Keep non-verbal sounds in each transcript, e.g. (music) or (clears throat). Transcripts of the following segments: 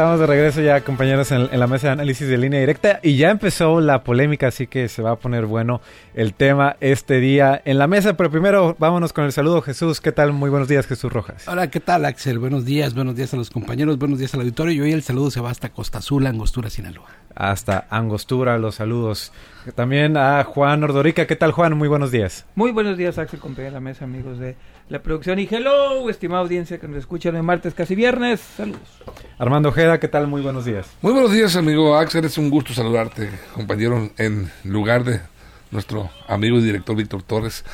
estamos de regreso ya, compañeros, en, en, la mesa de análisis de línea directa y ya empezó la polémica, así que se va a poner bueno el tema este día en la mesa. Pero primero, vámonos con el saludo, Jesús. ¿Qué tal? Muy buenos días, Jesús Rojas. Hola, ¿qué tal, Axel? Buenos días, buenos días a los compañeros, buenos días al auditorio. Y hoy el saludo se va hasta Costa Azul, Angostura, Sinaloa. Hasta Angostura, los saludos. También a Juan Ordorica. ¿Qué tal, Juan? Muy buenos días. Muy buenos días, Axel, compañero de la mesa, amigos de la producción. Y hello, estimada audiencia que nos escucha el martes, casi viernes. Saludos. Armando Ojeda, ¿qué tal? Muy buenos días. Muy buenos días, amigo Axel. Es un gusto saludarte, compañero, en lugar de nuestro amigo y director Víctor Torres,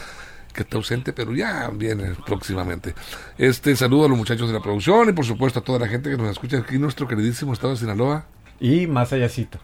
que está ausente, pero ya viene próximamente. Este saludo a los muchachos de la producción y por supuesto a toda la gente que nos escucha aquí en nuestro queridísimo estado de Sinaloa. Y más allácito.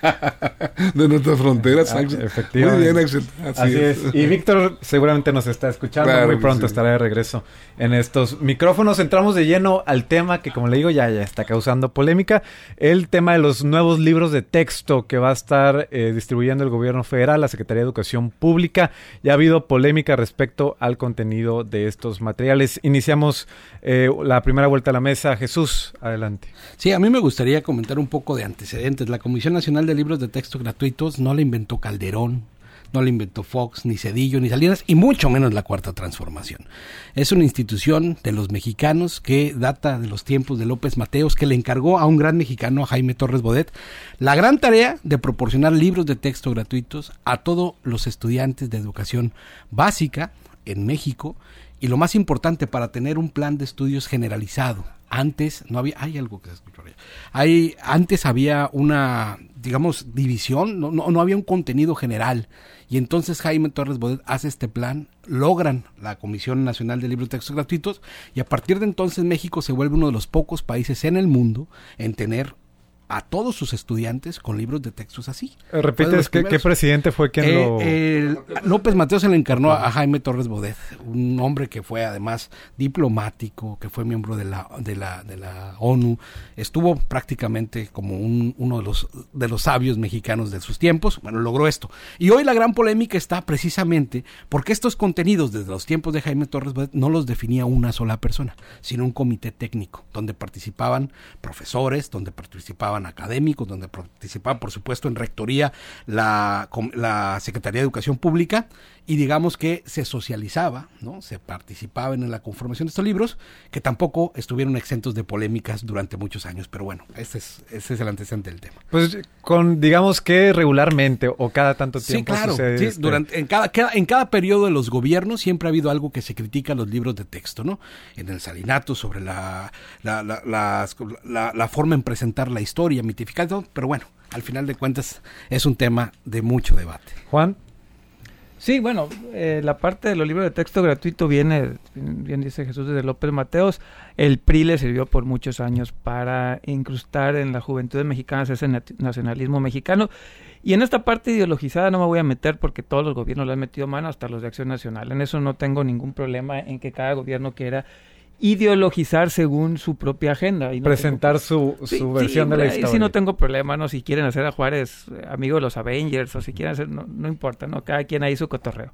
(laughs) de nuestras fronteras, ah, Efectivamente. Muy bien, Axel. Así, Así es. es. Y Víctor seguramente nos está escuchando. Claro Muy pronto sí. estará de regreso en estos micrófonos. Entramos de lleno al tema que, como le digo, ya, ya está causando polémica. El tema de los nuevos libros de texto que va a estar eh, distribuyendo el gobierno federal, la Secretaría de Educación Pública. Ya ha habido polémica respecto al contenido de estos materiales. Iniciamos eh, la primera vuelta a la mesa. Jesús, adelante. Sí, a mí me gustaría comentar un poco de antecedentes. La Comisión Nacional de Libros de Texto Gratuitos no la inventó Calderón, no la inventó Fox, ni Cedillo, ni Salinas, y mucho menos la Cuarta Transformación. Es una institución de los mexicanos que data de los tiempos de López Mateos, que le encargó a un gran mexicano, a Jaime Torres Bodet, la gran tarea de proporcionar libros de texto gratuitos a todos los estudiantes de educación básica en México, y lo más importante, para tener un plan de estudios generalizado. Antes no había, hay algo que se escuchó hay, antes había una, digamos, división, no, no, no había un contenido general. Y entonces Jaime Torres Bodet hace este plan, logran la Comisión Nacional de Libros de Textos Gratuitos y a partir de entonces México se vuelve uno de los pocos países en el mundo en tener a todos sus estudiantes con libros de textos así. ¿Repites qué, qué, presidente fue quien eh, lo...? Eh, López Mateos se le encarnó a Jaime Torres Bodet, un hombre que fue además diplomático, que fue miembro de la, de la, de la ONU, estuvo prácticamente como un, uno de los, de los sabios mexicanos de sus tiempos, bueno, logró esto. Y hoy la gran polémica está precisamente porque estos contenidos desde los tiempos de Jaime Torres Bodet no los definía una sola persona, sino un comité técnico, donde participaban profesores, donde participaban académicos, donde participaba, por supuesto, en rectoría la, la Secretaría de Educación Pública y digamos que se socializaba, ¿no? Se participaba en la conformación de estos libros, que tampoco estuvieron exentos de polémicas durante muchos años, pero bueno, ese es, ese es el antecedente del tema. Pues con, digamos que regularmente o cada tanto tiempo sí, claro, sucede sí, este... durante, en, cada, cada, en cada periodo de los gobiernos siempre ha habido algo que se critica a los libros de texto, ¿no? En el salinato sobre la, la, la forma en presentar la historia, mitificando, pero bueno, al final de cuentas es un tema de mucho debate. Juan. Sí, bueno, eh, la parte de los libros de texto gratuito viene, bien dice Jesús, desde López Mateos. El PRI le sirvió por muchos años para incrustar en la juventud mexicana ese nacionalismo mexicano. Y en esta parte ideologizada no me voy a meter porque todos los gobiernos le han metido mano, hasta los de Acción Nacional. En eso no tengo ningún problema en que cada gobierno quiera ideologizar según su propia agenda. Y no Presentar tengo... su, su sí, versión sí, de la historia. sí no tengo problema, ¿no? Si quieren hacer a Juárez amigo de los Avengers o si quieren hacer, no, no importa, ¿no? Cada quien ahí su cotorreo.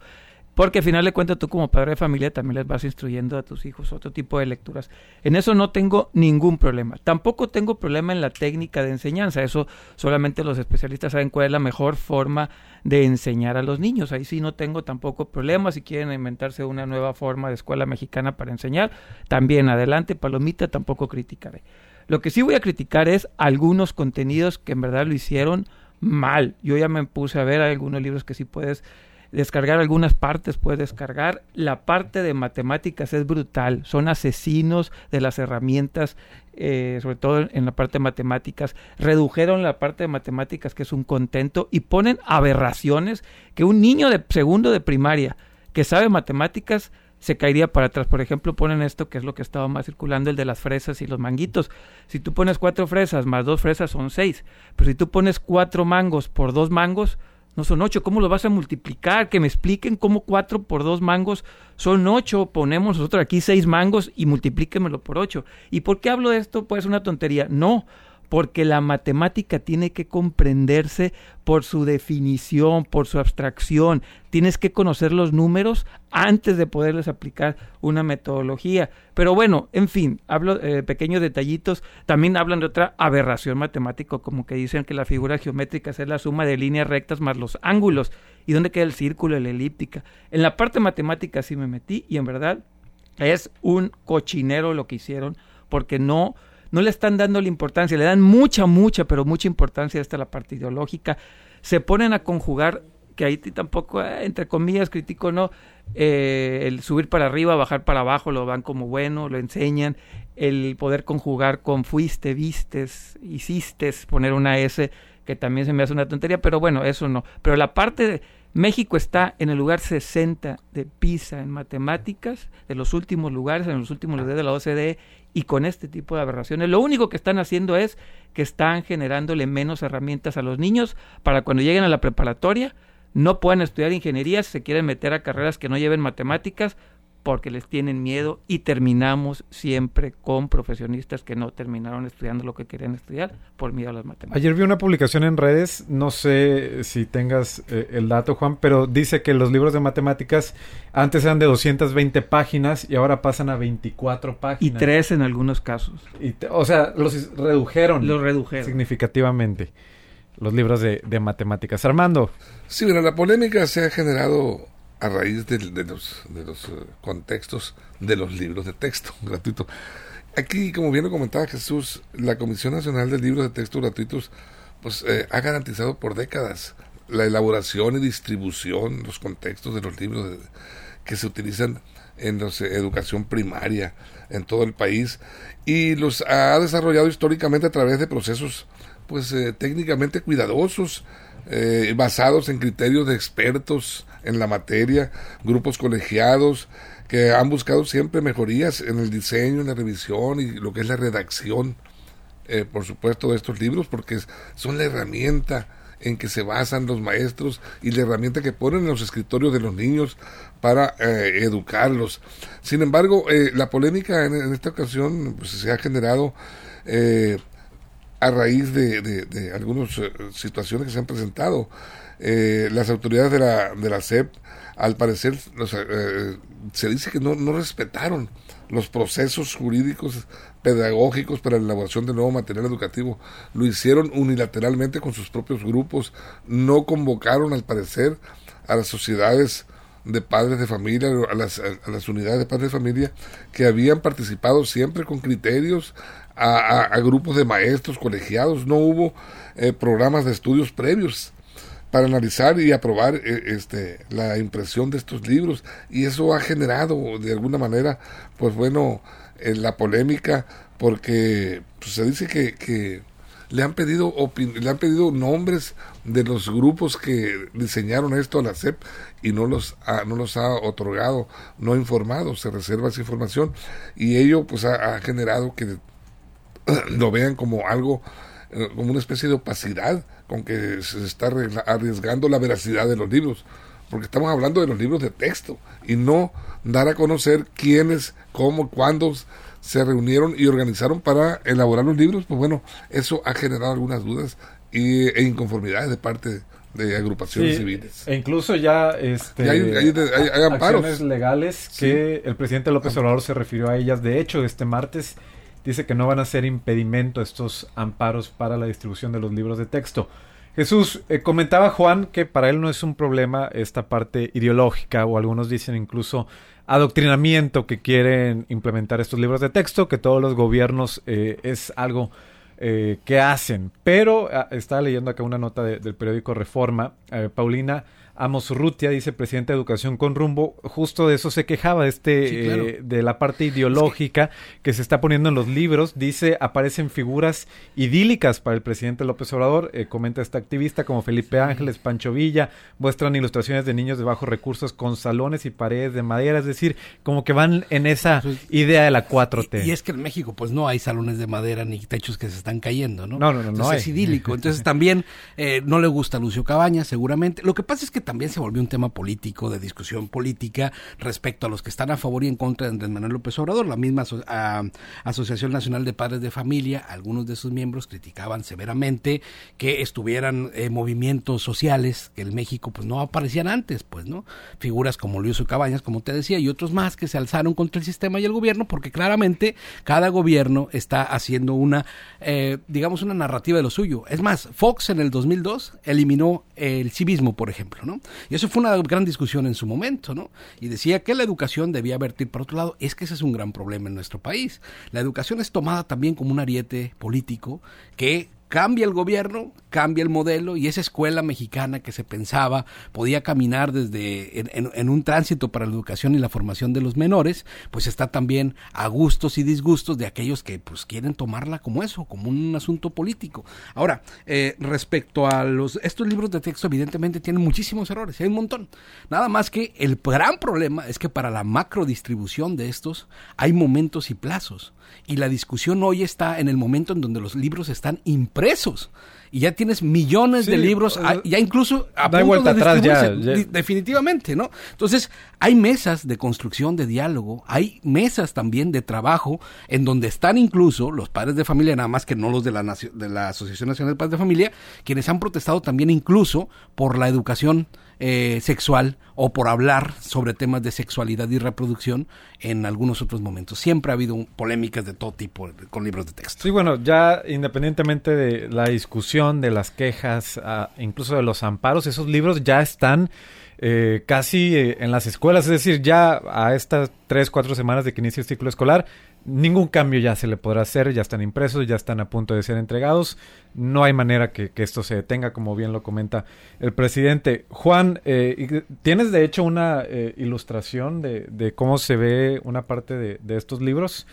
Porque al final de cuentas tú como padre de familia también les vas instruyendo a tus hijos otro tipo de lecturas. En eso no tengo ningún problema. Tampoco tengo problema en la técnica de enseñanza. Eso solamente los especialistas saben cuál es la mejor forma de enseñar a los niños. Ahí sí no tengo tampoco problema. Si quieren inventarse una nueva forma de escuela mexicana para enseñar, también adelante, palomita, tampoco criticaré. Lo que sí voy a criticar es algunos contenidos que en verdad lo hicieron mal. Yo ya me puse a ver algunos libros que sí puedes descargar algunas partes, puedes descargar. La parte de matemáticas es brutal, son asesinos de las herramientas, eh, sobre todo en la parte de matemáticas. Redujeron la parte de matemáticas, que es un contento, y ponen aberraciones que un niño de segundo de primaria que sabe matemáticas se caería para atrás. Por ejemplo, ponen esto que es lo que estaba más circulando, el de las fresas y los manguitos. Si tú pones cuatro fresas más dos fresas son seis, pero si tú pones cuatro mangos por dos mangos, no son ocho. ¿Cómo lo vas a multiplicar? Que me expliquen cómo cuatro por dos mangos son ocho. Ponemos nosotros aquí seis mangos y multiplíquemelo por ocho. ¿Y por qué hablo de esto? Pues una tontería. No, porque la matemática tiene que comprenderse por su definición, por su abstracción. Tienes que conocer los números antes de poderles aplicar una metodología. Pero bueno, en fin, hablo eh, pequeños detallitos. También hablan de otra aberración matemática, como que dicen que la figura geométrica es la suma de líneas rectas más los ángulos. ¿Y dónde queda el círculo, la elíptica? En la parte matemática sí me metí y en verdad es un cochinero lo que hicieron porque no no le están dando la importancia, le dan mucha, mucha, pero mucha importancia a esta la parte ideológica. Se ponen a conjugar, que ahí tampoco, eh, entre comillas, critico, ¿no? Eh, el subir para arriba, bajar para abajo, lo van como bueno, lo enseñan. El poder conjugar con fuiste, vistes, hiciste, poner una S, que también se me hace una tontería, pero bueno, eso no. Pero la parte de México está en el lugar 60 de PISA en matemáticas, de los últimos lugares, en los últimos lugares de la OCDE, y con este tipo de aberraciones. Lo único que están haciendo es que están generándole menos herramientas a los niños para cuando lleguen a la preparatoria no puedan estudiar ingeniería, si se quieren meter a carreras que no lleven matemáticas, porque les tienen miedo y terminamos siempre con profesionistas que no terminaron estudiando lo que querían estudiar por miedo a las matemáticas. Ayer vi una publicación en redes, no sé si tengas eh, el dato Juan, pero dice que los libros de matemáticas antes eran de 220 páginas y ahora pasan a 24 páginas. Y tres en algunos casos. Y o sea, los redujeron. Los redujeron. Significativamente los libros de, de matemáticas. Armando. Sí, mira, la polémica se ha generado a raíz de, los, eh, contextos de los libros de texto (laughs) gratuito. Aquí, como bien lo comentaba Jesús, la Comisión Nacional de Libros de Texto Gratuitos pues, eh, ha garantizado por décadas la elaboración y distribución, los contextos de los libros que se utilizan en la eh, educación primaria en todo el país y los ha desarrollado históricamente a través de procesos pues técnicamente cuidadosos basados en criterios de expertos en la materia, grupos colegiados que han buscado siempre mejorías en el diseño, en la revisión y lo que es la redacción, eh, por supuesto, de estos libros, porque son la herramienta en que se basan los maestros y la herramienta que ponen en los escritorios de los niños para eh, educarlos. Sin embargo, eh, la polémica en, esta ocasión pues, se ha generado a raíz de, de algunas situaciones que se han presentado. Eh, las autoridades de la, de la SEP, al parecer, eh, se dice que no, no respetaron los procesos jurídicos pedagógicos para la elaboración de nuevo material educativo. Lo hicieron unilateralmente con sus propios grupos, no convocaron al parecer a las sociedades de padres de familia, a las, a las unidades de padres de familia que habían participado siempre con criterios, a, a, grupos de maestros colegiados, no hubo eh, programas de estudios previos para analizar y aprobar eh, este, la impresión de estos libros. Y eso ha generado de alguna manera pues bueno eh, la polémica porque pues, se dice que, que le han pedido le han pedido nombres de los grupos que diseñaron esto a la SEP y no los ha, no los ha otorgado, no ha informado, se reserva esa información. Y ello pues ha generado que (clears throat) lo vean como algo eh, como una especie de opacidad con que se está arriesgando la veracidad de los libros, porque estamos hablando de los libros de texto y no dar a conocer quiénes, cómo, cuándo se reunieron y organizaron para elaborar los libros, pues bueno, eso ha generado algunas dudas y, e inconformidades de parte de agrupaciones civiles. E incluso ya este, hay, acciones legales que el presidente López Obrador se refirió a ellas. De hecho, este martes dice que no van a ser impedimento estos amparos para la distribución de los libros de texto. Jesús, eh, comentaba Juan que para él no es un problema esta parte ideológica o algunos dicen incluso adoctrinamiento que quieren implementar estos libros de texto, que todos los gobiernos eh, es algo eh, que hacen. Pero ah, estaba leyendo acá una nota del periódico Reforma, Paulina Amos Rutia, dice presidente de Educación con Rumbo, justo de eso se quejaba, este, Sí, claro. eh, de la parte ideológica que se está poniendo en los libros. Dice, aparecen figuras idílicas para el presidente López Obrador, eh, comenta esta activista como Felipe Ángeles, Pancho Villa, muestran ilustraciones de niños de bajos recursos con salones y paredes de madera, es decir, como que van en esa Pues, idea de la 4T. Y, y es que en México pues no hay salones de madera ni techos que se están cayendo, ¿no? No, no, no, no es idílico. Entonces (laughs) también eh, no le gusta a Lucio Cabañas, seguramente. Lo que pasa es que también se volvió un tema político, de discusión política respecto a los que están a favor y en contra de Andrés Manuel López Obrador. La misma Asociación Nacional de Padres de Familia, algunos de sus miembros criticaban severamente que estuvieran eh, movimientos sociales que en México pues no aparecían antes, pues, ¿no? Figuras como Lucio Cabañas, como te decía, y otros más que se alzaron contra el sistema y el gobierno, porque claramente cada gobierno está haciendo una, eh, digamos, una narrativa de lo suyo. Es más, Fox en el 2002 eliminó el civismo, por ejemplo, ¿no? Y eso fue una gran discusión en su momento, ¿no? Y decía que la educación debía vertir por otro lado. Es que ese es un gran problema en nuestro país. La educación es tomada también como un ariete político que cambia el gobierno, cambia el modelo y esa escuela mexicana que se pensaba podía caminar desde en, un tránsito para la educación y la formación de los menores, pues está también a gustos y disgustos de aquellos que pues quieren tomarla como eso, como un asunto político. Ahora, eh, respecto a los estos libros de texto evidentemente tienen muchísimos errores, hay un montón. Nada más que el gran problema es que para la macro distribución de estos hay momentos y plazos. Y la discusión hoy está en el momento en donde los libros están impresos. Y ya tienes millones de libros, ya incluso a punto vuelta de atrás ya, definitivamente, ¿no? Entonces, hay mesas de construcción de diálogo, hay mesas también de trabajo en donde están incluso los padres de familia, nada más que no los de la, de la Asociación Nacional de Padres de Familia, quienes han protestado también incluso por la educación eh, sexual o por hablar sobre temas de sexualidad y reproducción en algunos otros momentos. Siempre ha habido polémicas de todo tipo con libros de texto. Sí, bueno, ya independientemente de la discusión, de las quejas, ah, incluso de los amparos, esos libros ya están eh, casi eh, en las escuelas, es decir, ya a estas tres, cuatro semanas de que inicie el ciclo escolar, ningún cambio ya se le podrá hacer, ya están impresos, ya están a punto de ser entregados, no hay manera que, que esto se detenga, como bien lo comenta el presidente. Juan, eh, tienes de hecho una eh, ilustración de, de cómo se ve una parte de, de estos libros.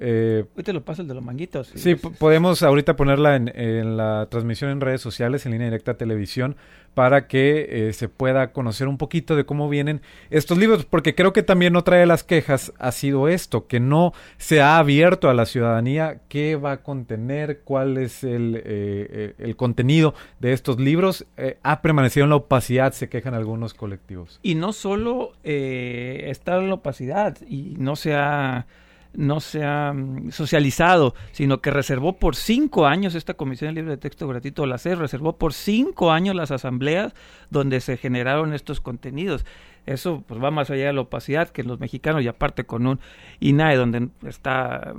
Eh, Hoy te lo paso el de los manguitos. Sí, po- podemos ahorita ponerla en, en la transmisión en redes sociales, en línea directa televisión, para que eh, se pueda conocer un poquito de cómo vienen estos libros, porque creo que también otra de las quejas ha sido esto, que no se ha abierto a la ciudadanía qué va a contener, cuál es el, eh, eh, el contenido de estos libros. Ha permanecido en la opacidad, se quejan algunos colectivos. Y no solo está en la opacidad y no se ha, no se ha mm, socializado, sino que reservó por cinco años esta Comisión de Libre de Texto Gratuito, la CER, reservó por cinco años las asambleas donde se generaron estos contenidos. Eso pues va más allá de la opacidad que los mexicanos y aparte con un INAE donde está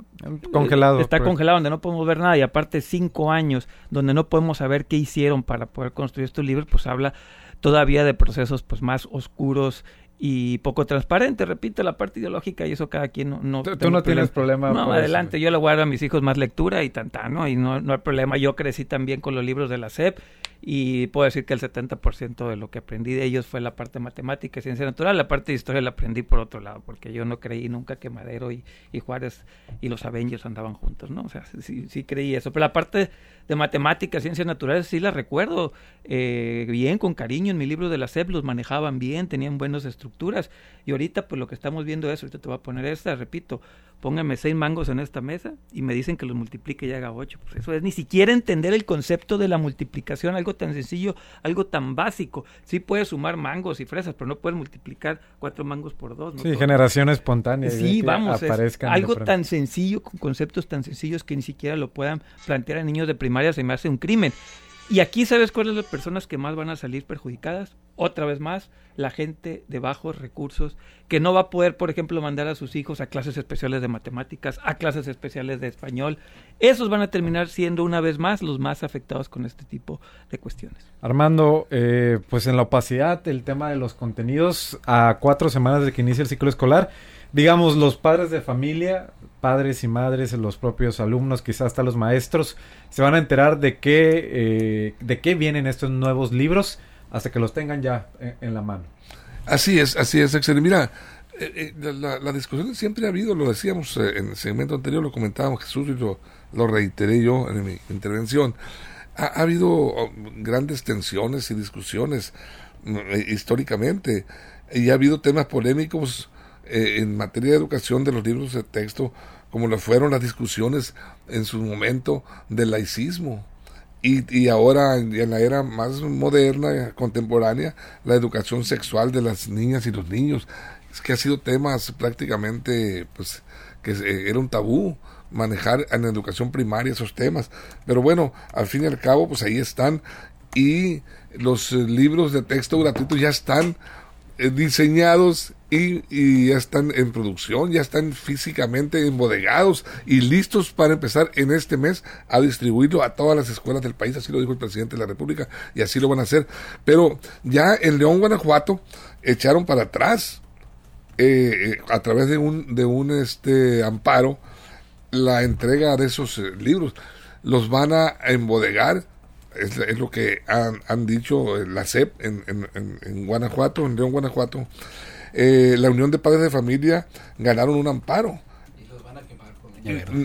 Congelado. está pues. congelado donde no podemos ver nada y aparte cinco años donde no podemos saber qué hicieron para poder construir estos libros pues habla todavía de procesos pues más oscuros y poco transparentes repito la parte ideológica y eso cada quien no, no Tú- no tienes problema. no eso. adelante yo le voy a dar a mis hijos más lectura y tanta no y no, no hay problema yo crecí también con los libros de la SEP y puedo decir que el 70% de lo que aprendí de ellos fue la parte matemática y ciencia natural. La parte de historia la aprendí por otro lado porque yo no creí nunca que Madero y, Juárez y los Avengers andaban juntos no o sea sí, sí creí eso. Pero la parte de matemáticas ciencias naturales sí la recuerdo eh, bien con cariño. En mi libro de la SEP los manejaban bien tenían buenas estructuras. Y ahorita pues lo que estamos viendo es ahorita te voy a poner esta repito póngame seis mangos en esta mesa y me dicen que los multiplique y haga ocho. Pues eso es ni siquiera entender el concepto de la multiplicación, algo tan sencillo, algo tan básico. Sí puedes sumar mangos y fresas, pero no puedes multiplicar cuatro mangos por dos. ¿no? Sí, Todo- generación espontánea. Sí, vamos, aparezcan algo tan sencillo, con conceptos tan sencillos que ni siquiera lo puedan plantear a niños de primaria, se me hace un crimen. Y aquí, ¿sabes cuáles son las personas que más van a salir perjudicadas? Otra vez más, la gente de bajos recursos que no va a poder, por ejemplo, mandar a sus hijos a clases especiales de matemáticas, a clases especiales de español. Esos van a terminar siendo una vez más los más afectados con este tipo de cuestiones. Armando, eh, pues en la opacidad, el tema de los contenidos a cuatro semanas de que inicie el ciclo escolar, digamos, los padres de familia, padres y madres, los propios alumnos, quizás hasta los maestros, se van a enterar de qué, eh, de qué vienen estos nuevos libros. hasta que los tengan ya en, en la mano. Así es, así es, Axel. Mira, eh, eh, la, discusión siempre ha habido, lo decíamos eh, en el segmento anterior, lo comentábamos Jesús y lo, lo reiteré yo en mi intervención. Ha, ha habido oh, grandes tensiones y discusiones mm, históricamente y ha habido temas polémicos en materia de educación de los libros de texto, como lo fueron las discusiones en su momento del laicismo. Y, y ahora, en la era más moderna, contemporánea, la educación sexual de las niñas y los niños es que ha sido temas prácticamente, pues, que eh, era un tabú manejar en la educación primaria esos temas. Pero bueno, al fin y al cabo, pues ahí están. Y los eh, libros de texto gratuitos ya están eh, diseñados y, y, ya están en producción, ya están físicamente embodegados y listos para empezar en este mes a distribuirlo a todas las escuelas del país, así lo dijo el presidente de la República y así lo van a hacer. Pero ya en León, Guanajuato, echaron para atrás eh, a través de un, de un este amparo la entrega de esos eh, libros. Los van a embodegar, es, es lo que han, han, dicho la CEP en, en, en, Guanajuato, en León, Guanajuato. Eh, la Unión de Padres de Familia ganaron un amparo.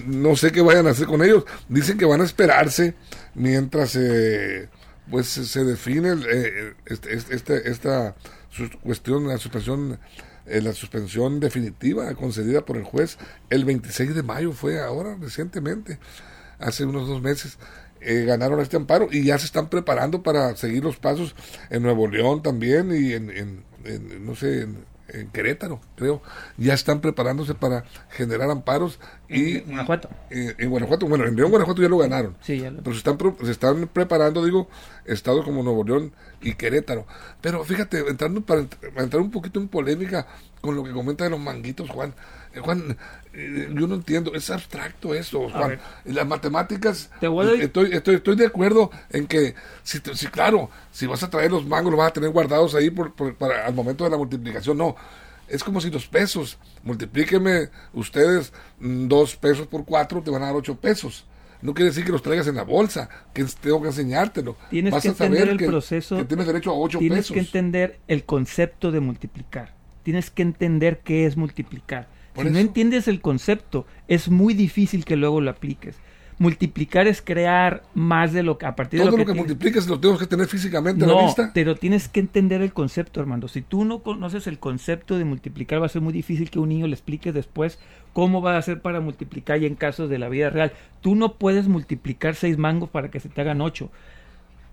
No sé qué vayan a hacer con ellos. Dicen que van a esperarse mientras eh, pues se define eh, este, este, esta cuestión, la suspensión eh, la suspensión definitiva concedida por el juez el 26 de mayo, fue ahora recientemente, hace unos dos meses. Eh, ganaron este amparo y ya se están preparando para seguir los pasos en Nuevo León también y en, en, en no sé, en, en Querétaro, creo, ya están preparándose para generar amparos y en Guanajuato. Eh, en Guanajuato, bueno, en León, Guanajuato ya lo ganaron. Sí, ya lo... Pero se están, se están preparando, digo, estados como Nuevo León y Querétaro. Pero fíjate, entrando para, para entrar un poquito en polémica con lo que comenta de los manguitos, Juan. Eh, Juan, eh, yo no entiendo, es abstracto eso, Juan. Las matemáticas, Te voy a... estoy, estoy, estoy de acuerdo en que, si, si, claro, si vas a traer los mangos, los vas a tener guardados ahí por, por, para, al momento de la multiplicación, no. Es como si los pesos, multiplíqueme ustedes mm, dos pesos por cuatro, te van a dar ocho pesos. No quiere decir que los traigas en la bolsa, que tengo que enseñártelo. Tienes Vas que a saber entender el que, proceso. que tienes derecho a ocho tienes pesos. que entender el concepto de multiplicar. Tienes que entender qué es multiplicar. Por si no entiendes el concepto, es muy difícil que luego lo apliques. Multiplicar es crear más de lo que a partir Todo de lo lo que, que, multipliques lo tengo que tener físicamente a la no, vista. pero tienes que entender el concepto, Armando. Si tú no conoces el concepto de multiplicar, va a ser muy difícil que un niño le explique después cómo va a hacer para multiplicar y en casos de la vida real. Tú no puedes multiplicar seis mangos para que se te hagan ocho.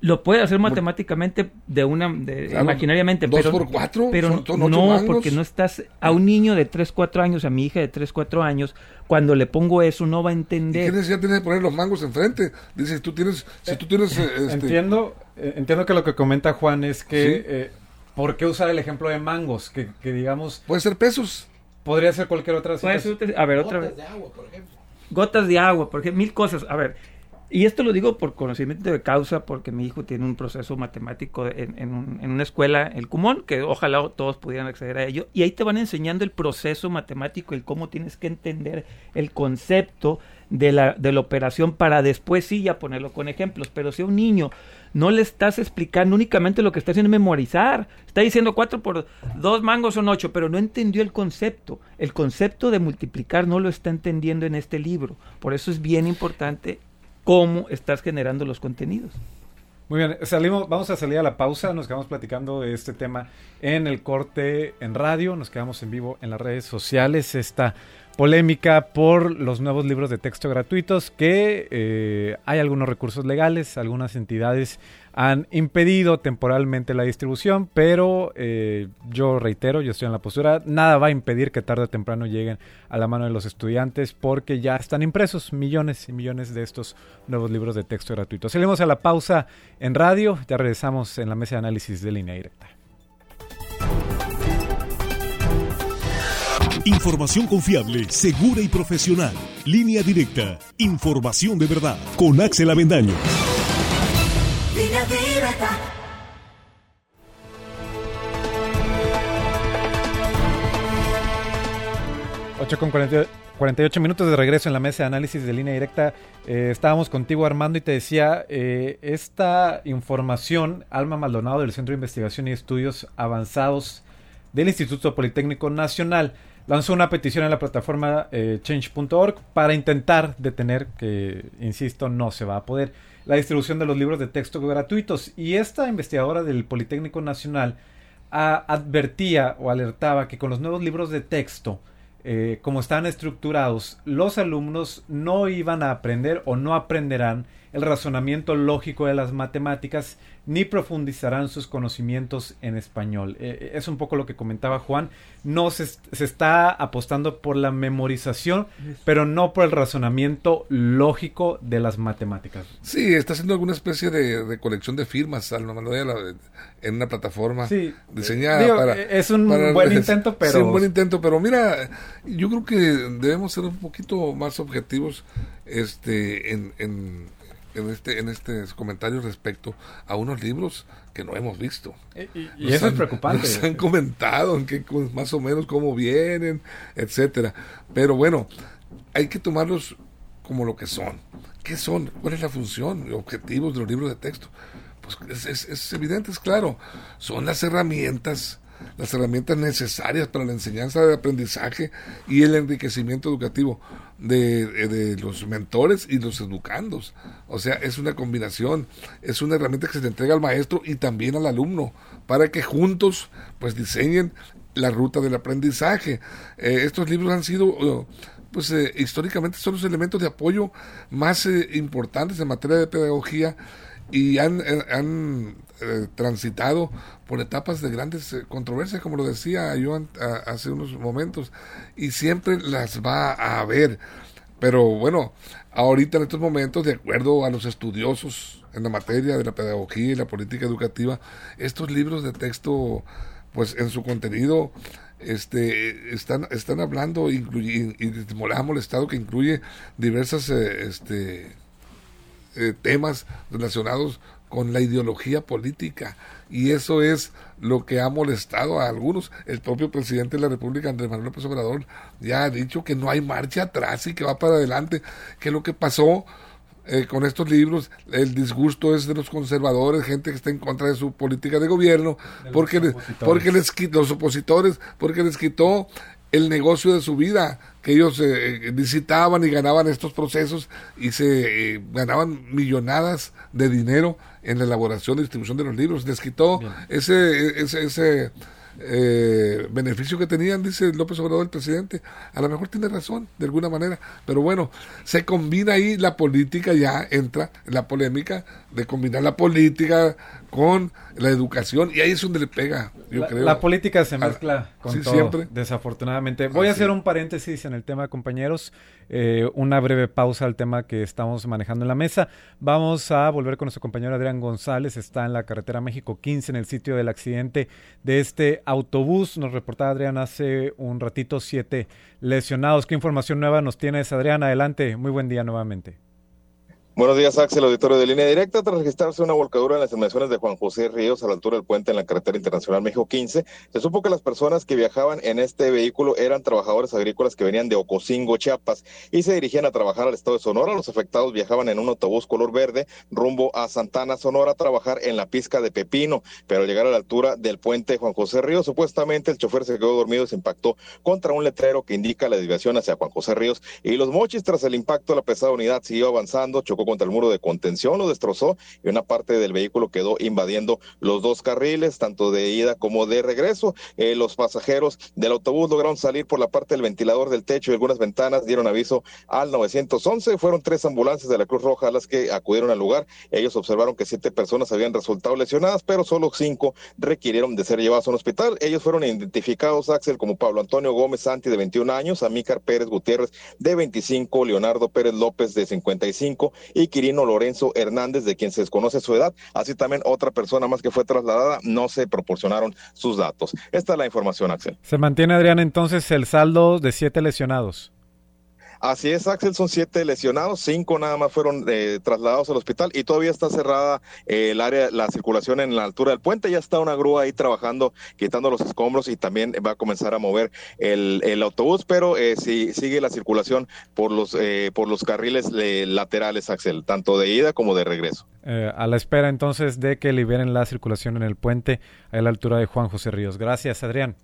Lo puedes hacer matemáticamente de una de, Claro, imaginariamente, dos pero, por cuatro, pero son- son ocho no, mangos. porque no estás a un niño de 3, 4 años, a mi hija de 3, 4 años, cuando le pongo eso no va a ¿Y entender. qué necesidad tienes de poner los mangos enfrente? Dices, tú tienes, si tú tienes, eh, este, Entiendo, eh, entiendo que lo que comenta Juan es que Sí. eh, ¿por qué usar el ejemplo de mangos? Que, que digamos, puede ser pesos. podría ser cualquier otra Puede situación. ser- a ver, otra vez. Gotas de agua, por ejemplo. gotas de agua, porque mil cosas. A ver, y esto lo digo por conocimiento de causa, porque mi hijo tiene un proceso matemático en, en un- en una escuela, el Cumón, que ojalá todos pudieran acceder a ello, y ahí te van enseñando el proceso matemático, el cómo tienes que entender el concepto de la, de la operación para después sí ya ponerlo con ejemplos. Pero si a un niño no le estás explicando únicamente lo que está haciendo es memorizar, está diciendo cuatro por dos mangos son ocho, pero no entendió el concepto. El concepto de multiplicar no lo está entendiendo en este libro. Por eso es bien importante cómo estás generando los contenidos. Muy bien, salimos, vamos a salir a la pausa, nos quedamos platicando de este tema en el corte en radio, nos quedamos en vivo en las redes sociales, esta polémica por los nuevos libros de texto gratuitos que eh, hay algunos recursos legales, algunas entidades han impedido temporalmente la distribución, pero eh, yo reitero, yo estoy en la postura, nada va a impedir que tarde o temprano lleguen a la mano de los estudiantes porque ya están impresos millones y millones de estos nuevos libros de texto gratuitos. Salimos a la pausa en radio, ya regresamos en la mesa de análisis de línea directa. Información confiable, segura y profesional. Línea directa. Información de verdad. Con Axel Avendaño. 8 con 40 48 minutos de regreso en la mesa de análisis de línea directa. Eh, estábamos contigo Armando y te decía, eh, esta información, Alma Maldonado del Centro de Investigación y Estudios Avanzados del Instituto Politécnico Nacional, lanzó una petición en la plataforma eh, change.org para intentar detener, que insisto, no se va a poder, la distribución de los libros de texto gratuitos. Y esta investigadora del Politécnico Nacional a- advertía o alertaba que con los nuevos libros de texto, eh, como están estructurados, los alumnos no iban a aprender o no aprenderán el razonamiento lógico de las matemáticas ni profundizarán sus conocimientos en español. Eh, es un poco lo que comentaba Juan. No se, se está apostando por la memorización, pero no por el razonamiento lógico de las matemáticas. Sí, está haciendo alguna especie de recolección de firmas, la- en una plataforma Sí, diseñada digo, para... eh, es un buen intento, pero- Sí, un buen intento, pero mira, yo creo que debemos ser un poquito más objetivos este, en, en, en este, en estos comentarios respecto a unos libros que no hemos visto. Y, y- eso es han- preocupante. Nos han comentado en qué, más o menos cómo vienen, etcétera. Pero bueno, hay que tomarlos como lo que son. ¿Qué son? ¿Cuál es la función? Objetivos de los libros de texto. Pues es, es- es evidente, es claro. Son las herramientas, las herramientas necesarias para la enseñanza de aprendizaje y el enriquecimiento educativo de, de los mentores y los educandos. O sea, es una combinación, es una herramienta que se le entrega al maestro y también al alumno para que juntos pues diseñen la ruta del aprendizaje. Eh, estos libros han sido eh, pues eh, históricamente son los elementos de apoyo más eh, importantes en materia de pedagogía y han, eh, han eh, transitado por etapas de grandes eh, controversias, como lo decía yo a- hace unos momentos, y siempre las va a haber. Pero bueno, ahorita en estos momentos, de acuerdo a los estudiosos en la materia de la pedagogía y la política educativa, estos libros de texto, pues en su contenido, este están están hablando incluye, y, y ha molestado que incluye diversas eh, este eh, temas relacionados con la ideología política. Y eso es lo que ha molestado a algunos. El propio presidente de la República, Andrés Manuel López Obrador, ya ha dicho que no hay marcha atrás y que va para adelante, que lo que pasó eh, con estos libros, el disgusto es de los conservadores, gente que está en contra de su política de gobierno, porque, les, porque les los opositores, porque les quitó el negocio de su vida, que ellos eh, licitaban y ganaban estos procesos y se eh, ganaban millonadas de dinero en la elaboración y distribución de los libros. Les quitó ese, ese, ese eh, beneficio que tenían, dice López Obrador, el presidente. A lo mejor tiene razón, de alguna manera. Pero bueno, se combina ahí la política, ya entra la polémica de combinar la política con la educación y ahí es donde le pega, yo la, creo. la política se Ah, mezcla con sí, todo, siempre. desafortunadamente. Voy a hacer un paréntesis en el tema, compañeros. Eh, una breve pausa al tema que estamos manejando en la mesa. Vamos a volver con nuestro compañero Adrián González. Está en la carretera México 15, en el sitio del accidente de este autobús. Nos reportaba Adrián hace un ratito siete lesionados. ¿Qué información nueva nos tienes, Adrián? Adelante. Muy buen día nuevamente. Buenos días, Axel, auditorio de línea directa. Tras registrarse una volcadura en las inmediaciones de Juan José Ríos a la altura del puente en la carretera internacional México 15, se supo que las personas que viajaban en este vehículo eran trabajadores agrícolas que venían de Ocosingo, Chiapas, y se dirigían a trabajar al estado de Sonora. Los afectados viajaban en un autobús color verde rumbo a Santana, Sonora, a trabajar en la pizca de Pepino, pero al llegar a la altura del puente Juan José Ríos, supuestamente el chofer se quedó dormido y se impactó contra un letrero que indica la desviación hacia Juan José Ríos y los mochis. Tras el impacto, la pesada unidad siguió avanzando, chocó contra el muro de contención, lo destrozó y una parte del vehículo quedó invadiendo los dos carriles, tanto de ida como de regreso. Eh, los pasajeros del autobús lograron salir por la parte del ventilador del techo y algunas ventanas, dieron aviso al 911. Fueron tres ambulancias de la Cruz Roja las que acudieron al lugar. Ellos observaron que siete personas habían resultado lesionadas, pero solo cinco requirieron de ser llevados a un hospital. Ellos fueron identificados, Axel, como Pablo Antonio Gómez Santi, de 21 años, Amícar Pérez Gutiérrez, de 25, Leonardo Pérez López, de 55, y Quirino Lorenzo Hernández, de quien se desconoce su edad. Así también otra persona más que fue trasladada, no se proporcionaron sus datos. Esta es la información, Axel. Se mantiene, Adrián, entonces el saldo de siete lesionados. Así es, Axel, son siete lesionados, cinco nada más fueron eh, trasladados al hospital y todavía está cerrada eh, el área, la circulación en la altura del puente. Ya está una grúa ahí trabajando, quitando los escombros y también va a comenzar a mover el, el autobús, pero eh, sigue la circulación por los, eh, por los carriles eh, laterales, Axel, tanto de ida como de regreso. A la espera entonces de que liberen la circulación en el puente a la altura de Juan José Ríos. Gracias, Adrián.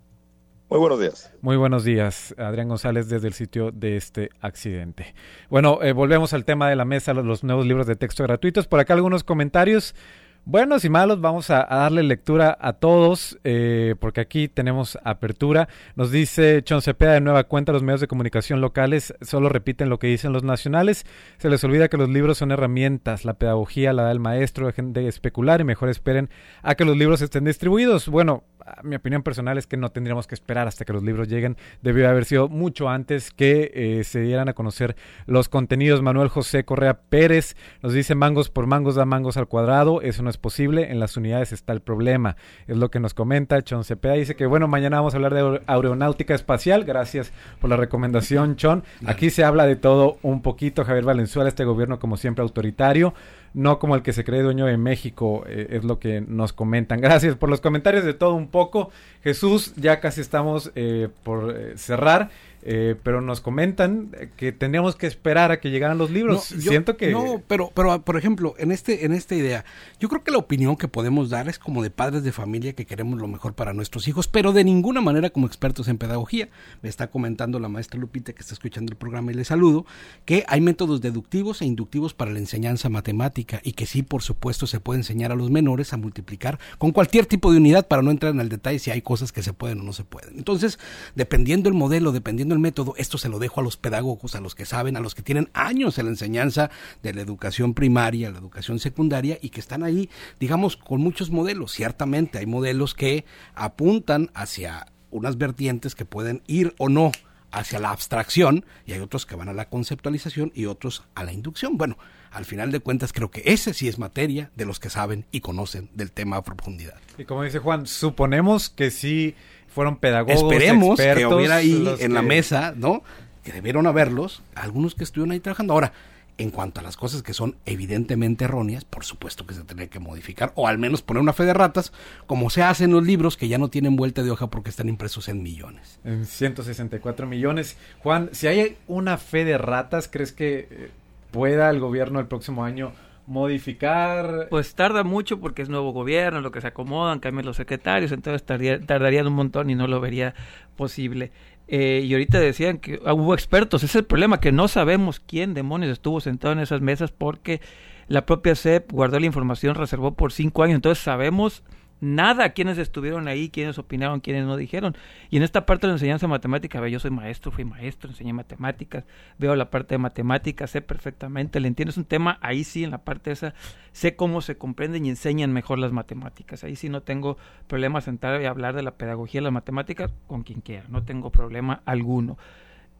Muy buenos días. Muy buenos días, Adrián González, desde el sitio de este accidente. Bueno, eh, volvemos al tema de la mesa, los, nuevos libros de texto gratuitos. Por acá algunos comentarios. Buenos y malos, vamos a, darle lectura a todos, eh, porque aquí tenemos apertura. Nos dice Chon Cepeda de nueva cuenta, los medios de comunicación locales solo repiten lo que dicen los nacionales. Se les olvida que los libros son herramientas, la pedagogía la da el maestro, dejen de especular y mejor esperen a que los libros estén distribuidos. Bueno, mi opinión personal es que no tendríamos que esperar hasta que los libros lleguen. Debió haber sido mucho antes que eh, se dieran a conocer los contenidos. Manuel José Correa Pérez nos dice mangos por mangos da mangos al cuadrado. Eso no es posible. En las unidades está el problema. Es lo que nos comenta Chon Cepeda. Dice que bueno, mañana vamos a hablar de aer- aeronáutica espacial. Gracias por la recomendación, Chon. Aquí se habla de todo un poquito. Javier Valenzuela, este gobierno como siempre autoritario no como el que se cree dueño de México, eh, es lo que nos comentan. (laughs) Gracias por los comentarios de todo un poco. Jesús, ya casi estamos eh, por eh, cerrar, eh, pero nos comentan que tendríamos que esperar a que llegaran los libros. No, yo- Siento que... No, pero, pero por ejemplo, en este, en esta idea, yo creo que la opinión que podemos dar es como de padres de familia que queremos lo mejor para nuestros hijos, pero de ninguna manera como expertos en pedagogía. Me está comentando la maestra Lupita que está escuchando el programa y le saludo, que hay métodos deductivos e inductivos para la enseñanza matemática y que sí, por supuesto, se puede enseñar a los menores a multiplicar con cualquier tipo de unidad para no entrar en el detalle si hay cosas que se pueden o no se pueden. Entonces, dependiendo el modelo, dependiendo el método, esto se lo dejo a los pedagogos, a los que saben, a los que tienen años en la enseñanza de la educación primaria, la educación secundaria y que están ahí, digamos, con muchos modelos. Ciertamente hay modelos que apuntan hacia unas vertientes que pueden ir o no hacia la abstracción y hay otros que van a la conceptualización y otros a la inducción. Bueno, al final de cuentas creo que ese sí es materia de los que saben y conocen del tema a profundidad. Y como dice Juan, suponemos que sí fueron pedagogos, Esperemos que expertos, hubiera ahí en la que- mesa, ¿no? Que debieron haberlos, algunos que estuvieron ahí trabajando. Ahora, en cuanto a las cosas que son evidentemente erróneas, por supuesto que se tendría que modificar, o al menos poner una fe de ratas, como se hace en los libros que ya no tienen vuelta de hoja porque están impresos en millones. En 164 millones. Juan, si hay una fe de ratas, ¿crees que eh, pueda el gobierno el próximo año modificar? Pues tarda mucho porque es nuevo gobierno, lo que se acomodan, cambian los secretarios, entonces tardaría, tardarían un montón y no lo vería posible. Eh, y ahorita decían que ah, hubo expertos, ese es el problema, que no sabemos quién demonios estuvo sentado en esas mesas porque la propia CEP guardó la información, reservó por cinco años, entonces sabemos nada quiénes estuvieron ahí, quiénes opinaron, quiénes no dijeron. Y en esta parte de la enseñanza matemática, ve, yo soy maestro, fui maestro, enseñé matemáticas, veo la parte de matemáticas, sé perfectamente, le entiendo, es un tema, ahí sí, en la parte esa, sé cómo se comprenden y enseñan mejor las matemáticas. Ahí sí no tengo problema sentar y hablar de la pedagogía de las matemáticas con quien quiera, no tengo problema alguno.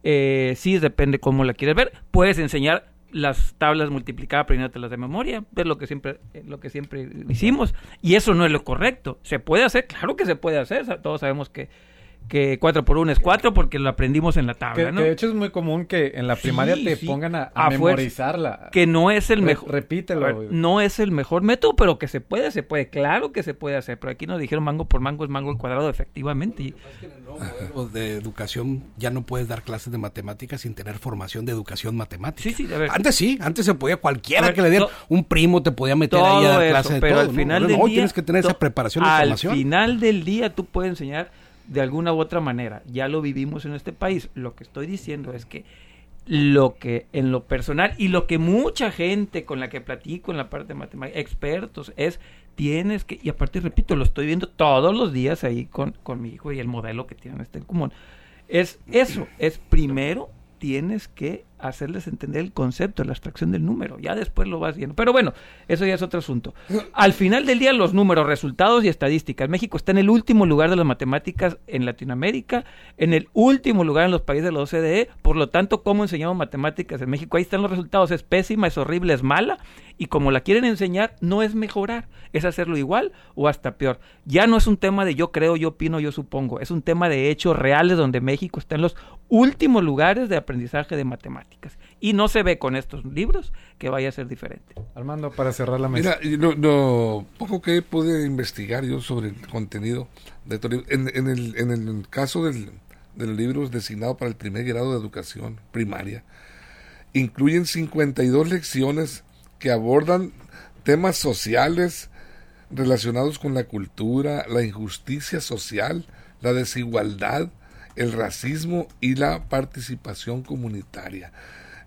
Eh, sí, depende cómo la quieres ver. Puedes enseñar las tablas multiplicadas aprendiéndotelas de memoria, es lo que siempre eh, lo que siempre hicimos y eso no es lo correcto. Se puede hacer, claro que se puede hacer, todos sabemos que que 4 por 1 es 4 porque lo aprendimos en la Que, tabla, ¿no? que de hecho es muy común que en la primaria Sí, te sí. pongan a, A a fuerza. memorizarla. que no es el Re- mejor repítelo. Ver, no es el mejor método, pero que se puede, se puede, claro que se puede hacer, pero aquí nos dijeron mango por mango es mango al cuadrado, efectivamente. y- de educación ya no puedes dar clases de matemáticas sin tener formación de educación matemática. Sí, sí, a ver. Antes sí, antes se podía cualquiera ver, que le diera to- un primo te podía meter ahí a todo dar eso, clase de pero todo, al final del no, día tienes que tener esa to- preparación y al formación. final del día tú puedes enseñar de alguna u otra manera ya lo vivimos en este país. Lo que estoy diciendo es que lo que en lo personal y lo que mucha gente con la que platico en la parte de matemáticas expertos es tienes que y aparte repito lo estoy viendo todos los días ahí con, con mi hijo y el modelo que tienen este en común es eso es primero tienes que hacerles entender el concepto, la abstracción del número. Ya después lo vas viendo. Pero bueno, eso ya es otro asunto. Al final del día, los números, resultados y estadísticas. México está en el último lugar de las matemáticas en Latinoamérica, en el último lugar en los países de la OCDE. Por lo tanto, ¿cómo enseñamos matemáticas en México? Ahí están los resultados. Es pésima, es horrible, es mala. Y como la quieren enseñar, no es mejorar, es hacerlo igual o hasta peor. Ya no es un tema de yo creo, yo opino, yo supongo. Es un tema de hechos reales donde México está en los últimos lugares de aprendizaje de matemáticas. Y no se ve con estos libros que vaya a ser diferente. Armando, para cerrar la mesa. Mira, lo, lo poco que pude investigar yo sobre el contenido de estos libros, en, en el, en el caso del, de los libros designados para el primer grado de educación primaria, incluyen 52 lecciones que abordan temas sociales relacionados con la cultura, la injusticia social, la desigualdad, el racismo y la participación comunitaria.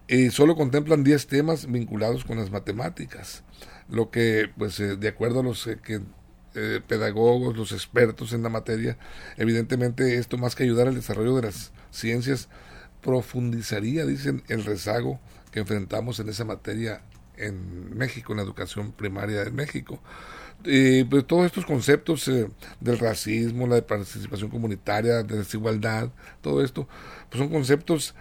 Eh, solo contemplan 10 temas vinculados con las matemáticas, lo que, pues, eh, de acuerdo a los eh, que, eh, pedagogos, los expertos en la materia, evidentemente esto más que ayudar al desarrollo de las ciencias, profundizaría, dicen, el rezago que enfrentamos en esa materia en México, en la educación primaria de México. Eh, pues todos estos conceptos eh, del racismo, la de participación comunitaria, de desigualdad, todo esto, pues son conceptos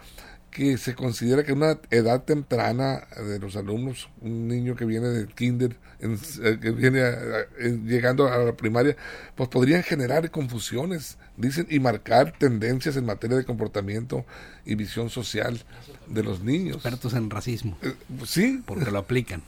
que se considera que a una edad temprana de los alumnos, un niño que viene del kinder, en- eh, que viene a- a- en- llegando a la primaria, pues podrían generar confusiones, dicen, y marcar tendencias en materia de comportamiento y visión social de los niños. Expertos en racismo, Eh, sí, porque lo aplican.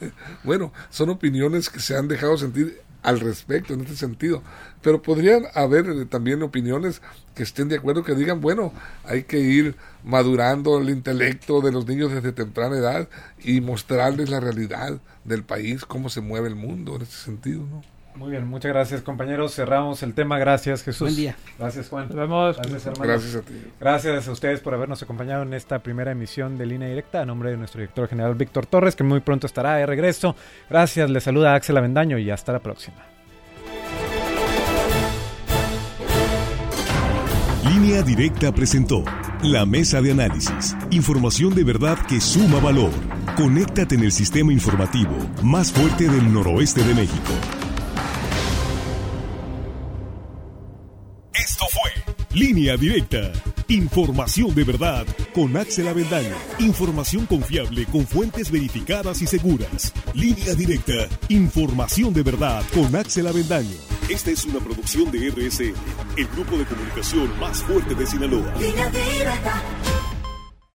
(laughs) bueno, son opiniones que se han dejado sentir al respecto en este sentido, pero podrían haber eh, también opiniones que estén de acuerdo, que digan, bueno, hay que ir madurando el intelecto de los niños desde temprana edad y mostrarles la realidad del país, cómo se mueve el mundo en ese sentido, ¿no? Muy bien, muchas gracias compañeros. Cerramos el tema. Gracias Jesús. Buen día. Gracias Juan. Nos vemos. Gracias hermano. Gracias a ti. Gracias a ustedes por habernos acompañado en esta primera emisión de Línea Directa. A nombre de nuestro director general Víctor Torres, que muy pronto estará de regreso. Gracias, les saluda Axel Avendaño y hasta la próxima. Línea Directa presentó la mesa de análisis. Información de verdad que suma valor. Conéctate en el sistema informativo más fuerte del noroeste de México. Línea Directa. Información de verdad con Axel Avendaño. Información confiable con fuentes verificadas y seguras. Línea Directa. Información de verdad con Axel Avendaño. Esta es una producción de RSN, el grupo de comunicación más fuerte de Sinaloa. Línea directa.